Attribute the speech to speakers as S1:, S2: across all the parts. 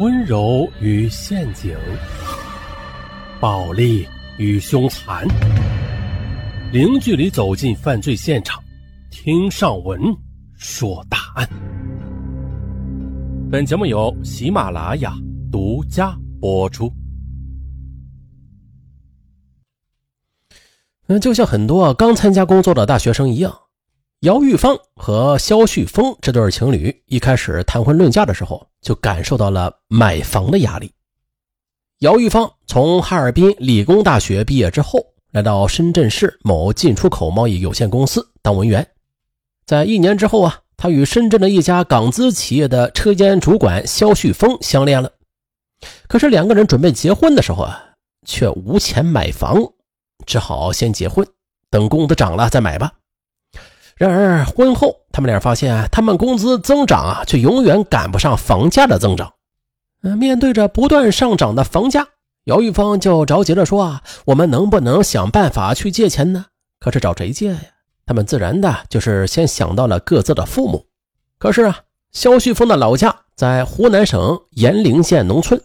S1: 温柔与陷阱，暴力与凶残，零距离走进犯罪现场，听上文说大案。本节目由喜马拉雅独家播出。
S2: 嗯，就像很多刚参加工作的大学生一样。姚玉芳和肖旭峰这对情侣一开始谈婚论嫁的时候，就感受到了买房的压力。姚玉芳从哈尔滨理工大学毕业之后，来到深圳市某进出口贸易有限公司当文员。在一年之后啊，她与深圳的一家港资企业的车间主管肖旭峰相恋了。可是两个人准备结婚的时候啊，却无钱买房，只好先结婚，等工资涨了再买吧。然而婚后，他们俩发现，他们工资增长啊，却永远赶不上房价的增长。面对着不断上涨的房价，姚玉芳就着急了，说啊，我们能不能想办法去借钱呢？可是找谁借呀？他们自然的就是先想到了各自的父母。可是啊，肖旭峰的老家在湖南省炎陵县农村，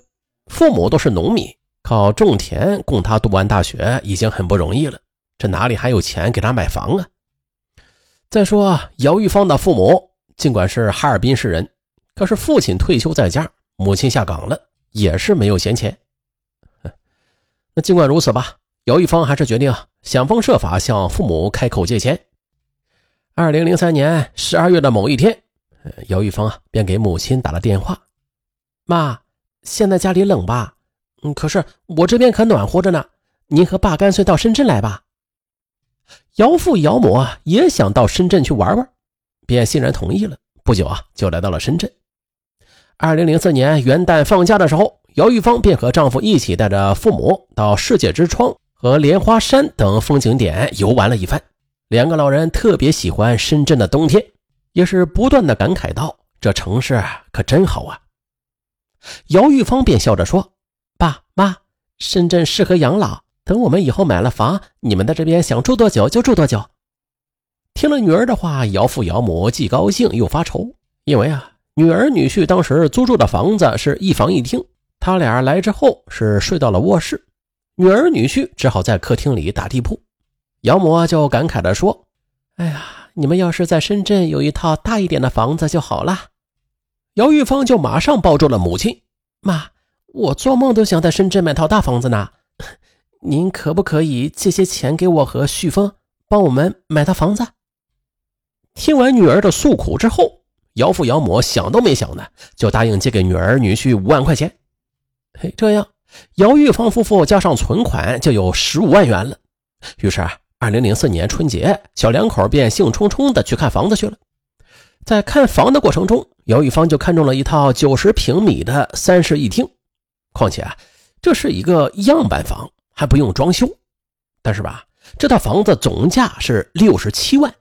S2: 父母都是农民，靠种田供他读完大学已经很不容易了，这哪里还有钱给他买房啊？再说，姚玉芳的父母尽管是哈尔滨市人，可是父亲退休在家，母亲下岗了，也是没有闲钱。那尽管如此吧，姚玉芳还是决定想方设法向父母开口借钱。二零零三年十二月的某一天，姚玉芳啊便给母亲打了电话：“妈，现在家里冷吧？嗯，可是我这边可暖和着呢。您和爸干脆到深圳来吧。”姚父姚母啊也想到深圳去玩玩，便欣然同意了。不久啊，就来到了深圳。二零零四年元旦放假的时候，姚玉芳便和丈夫一起带着父母到世界之窗和莲花山等风景点游玩了一番。两个老人特别喜欢深圳的冬天，也是不断的感慨道：“这城市可真好啊！”姚玉芳便笑着说：“爸妈，深圳适合养老。”等我们以后买了房，你们在这边想住多久就住多久。听了女儿的话，姚父姚母既高兴又发愁，因为啊，女儿女婿当时租住的房子是一房一厅，他俩来之后是睡到了卧室，女儿女婿只好在客厅里打地铺。姚母就感慨地说：“哎呀，你们要是在深圳有一套大一点的房子就好了。”姚玉芳就马上抱住了母亲：“妈，我做梦都想在深圳买套大房子呢。”您可不可以借些钱给我和旭峰，帮我们买套房子？听完女儿的诉苦之后，姚父姚母想都没想的就答应借给女儿女婿五万块钱。嘿，这样姚玉芳夫妇加上存款就有十五万元了。于是啊，二零零四年春节，小两口便兴冲冲的去看房子去了。在看房的过程中，姚玉芳就看中了一套九十平米的三室一厅，况且啊，这是一个样板房。还不用装修，但是吧，这套房子总价是六十七万，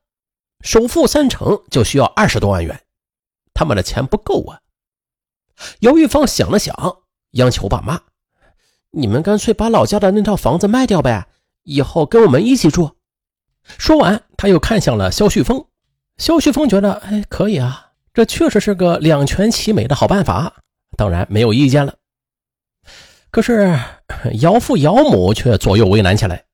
S2: 首付三成就需要二十多万元，他们的钱不够啊。姚玉芳想了想，央求爸妈：“你们干脆把老家的那套房子卖掉呗，以后跟我们一起住。”说完，他又看向了肖旭峰。肖旭峰觉得：“哎，可以啊，这确实是个两全其美的好办法，当然没有意见了。”可是姚父姚母却左右为难起来。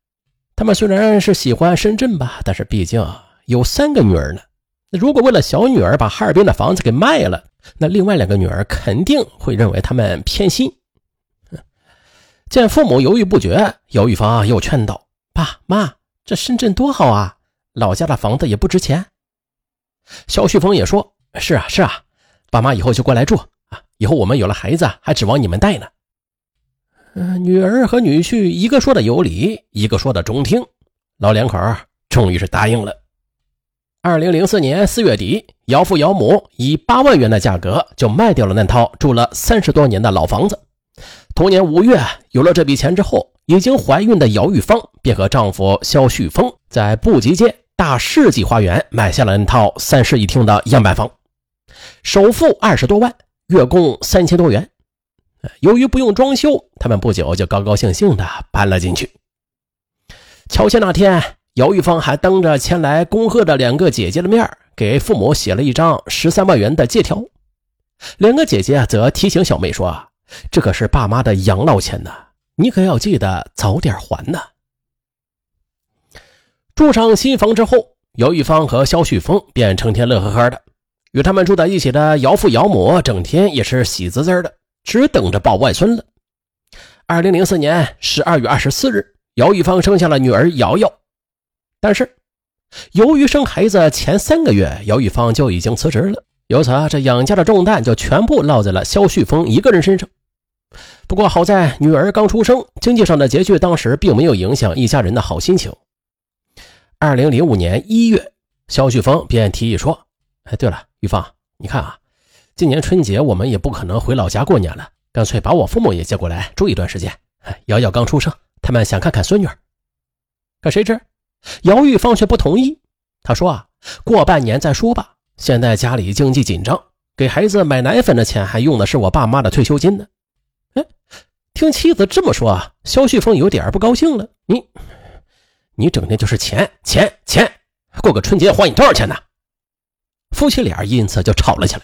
S2: 他们虽然是喜欢深圳吧，但是毕竟有三个女儿呢。如果为了小女儿把哈尔滨的房子给卖了，那另外两个女儿肯定会认为他们偏心。见父母犹豫不决，姚玉芳又劝道：“爸妈，这深圳多好啊，老家的房子也不值钱。”肖旭峰也说：“是啊，是啊，爸妈以后就过来住啊，以后我们有了孩子，还指望你们带呢。”嗯，女儿和女婿一个说的有理，一个说的中听，老两口终于是答应了。二零零四年四月底，姚父姚母以八万元的价格就卖掉了那套住了三十多年的老房子。同年五月，有了这笔钱之后，已经怀孕的姚玉芳便和丈夫肖旭峰在布吉街大世纪花园买下了那套三室一厅的样板房，首付二十多万，月供三千多元。由于不用装修，他们不久就高高兴兴地搬了进去。乔迁那天，姚玉芳还当着前来恭贺的两个姐姐的面，给父母写了一张十三万元的借条。两个姐姐则提醒小妹说：“这可是爸妈的养老钱呢，你可要记得早点还呢。住上新房之后，姚玉芳和肖旭峰便成天乐呵呵的。与他们住在一起的姚父姚母，整天也是喜滋滋的，只等着抱外孙了。二零零四年十二月二十四日，姚玉芳生下了女儿瑶瑶。但是，由于生孩子前三个月，姚玉芳就已经辞职了，由此啊，这养家的重担就全部落在了肖旭峰一个人身上。不过好在女儿刚出生，经济上的拮据当时并没有影响一家人的好心情。二零零五年一月，肖旭峰便提议说：“哎，对了。”玉芳，你看啊，今年春节我们也不可能回老家过年了，干脆把我父母也接过来住一段时间。瑶瑶刚出生，他们想看看孙女。可谁知姚玉芳却不同意，她说啊，过半年再说吧，现在家里经济紧张，给孩子买奶粉的钱还用的是我爸妈的退休金呢。哎，听妻子这么说啊，肖旭峰有点不高兴了。你，你整天就是钱钱钱，过个春节花你多少钱呢？夫妻俩因此就吵了起来。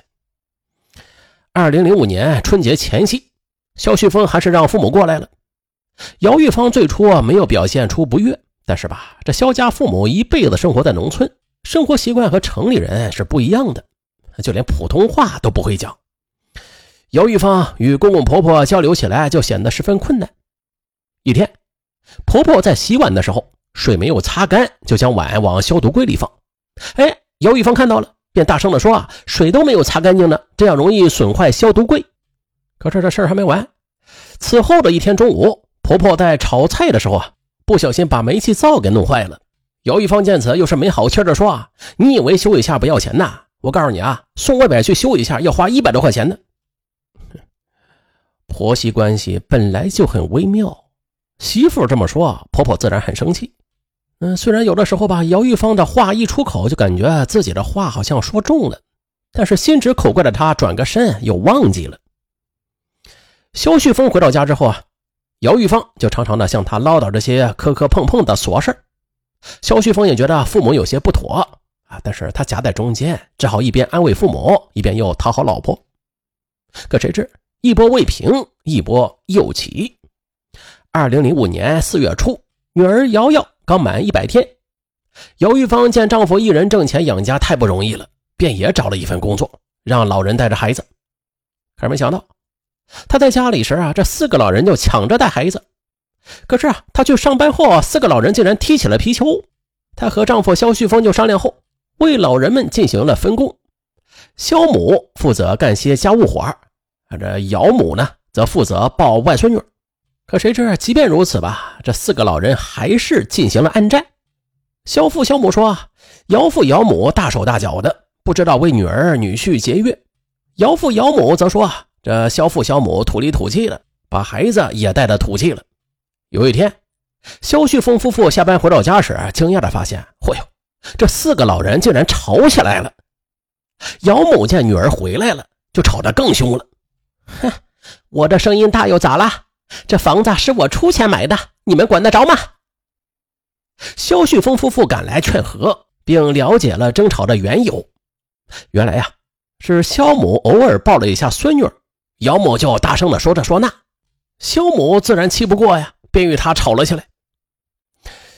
S2: 二零零五年春节前夕，肖旭峰还是让父母过来了。姚玉芳最初啊没有表现出不悦，但是吧，这肖家父母一辈子生活在农村，生活习惯和城里人是不一样的，就连普通话都不会讲。姚玉芳与公公婆婆交流起来就显得十分困难。一天，婆婆在洗碗的时候，水没有擦干，就将碗往消毒柜里放。哎，姚玉芳看到了。便大声地说：“啊，水都没有擦干净呢，这样容易损坏消毒柜。”可是这事儿还没完。此后的一天中午，婆婆在炒菜的时候啊，不小心把煤气灶给弄坏了。姚玉芳见此，又是没好气的说：“啊，你以为修一下不要钱呐？我告诉你啊，送外边去修一下要花一百多块钱呢。”婆媳关系本来就很微妙，媳妇这么说，婆婆自然很生气。嗯，虽然有的时候吧，姚玉芳的话一出口就感觉自己的话好像说重了，但是心直口快的她转个身又忘记了。肖旭峰回到家之后啊，姚玉芳就常常的向他唠叨这些磕磕碰碰的琐事肖旭峰也觉得父母有些不妥啊，但是他夹在中间，只好一边安慰父母，一边又讨好老婆。可谁知一波未平，一波又起。二零零五年四月初，女儿瑶瑶。刚满一百天，姚玉芳见丈夫一人挣钱养家太不容易了，便也找了一份工作，让老人带着孩子。可是没想到，她在家里时啊，这四个老人就抢着带孩子。可是啊，她去上班后，四个老人竟然踢起了皮球。她和丈夫肖旭峰就商量后，为老人们进行了分工：肖母负责干些家务活儿，这姚母呢，则负责抱外孙女。可谁知，即便如此吧，这四个老人还是进行了暗战。肖父肖母说：“姚父姚母大手大脚的，不知道为女儿女婿节约。”姚父姚母则说：“这肖父肖母土里土气的，把孩子也带的土气了。”有一天，肖旭峰夫妇下班回到家时，惊讶的发现：“嚯哟，这四个老人竟然吵起来了！”姚母见女儿回来了，就吵得更凶了：“哼，我的声音大又咋了？”这房子是我出钱买的，你们管得着吗？肖旭峰夫妇赶来劝和，并了解了争吵的缘由。原来呀，是肖母偶尔抱了一下孙女，姚某就大声的说这说那，肖母自然气不过呀，便与他吵了起来。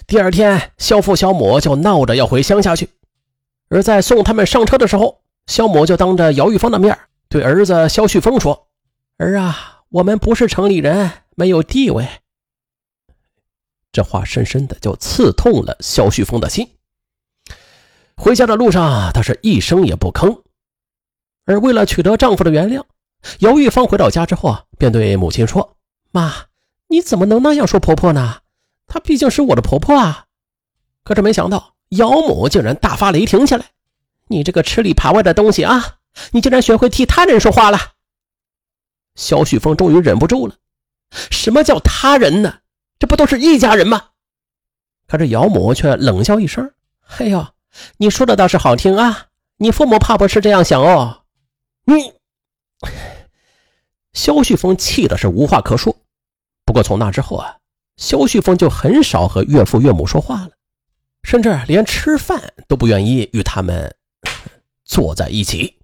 S2: 第二天，肖父肖母就闹着要回乡下去，而在送他们上车的时候，肖母就当着姚玉芳的面对儿子肖旭峰说：“儿啊。”我们不是城里人，没有地位。这话深深的就刺痛了肖旭峰的心。回家的路上，他是一声也不吭。而为了取得丈夫的原谅，姚玉芳回到家之后啊，便对母亲说：“妈，你怎么能那样说婆婆呢？她毕竟是我的婆婆啊！”可是没想到，姚母竟然大发雷霆起来：“你这个吃里扒外的东西啊！你竟然学会替他人说话了！”肖旭峰终于忍不住了，什么叫他人呢？这不都是一家人吗？可是姚母却冷笑一声：“哎呦，你说的倒是好听啊，你父母怕不是这样想哦。”你，肖旭峰气的是无话可说。不过从那之后啊，肖旭峰就很少和岳父岳母说话了，甚至连吃饭都不愿意与他们坐在一起。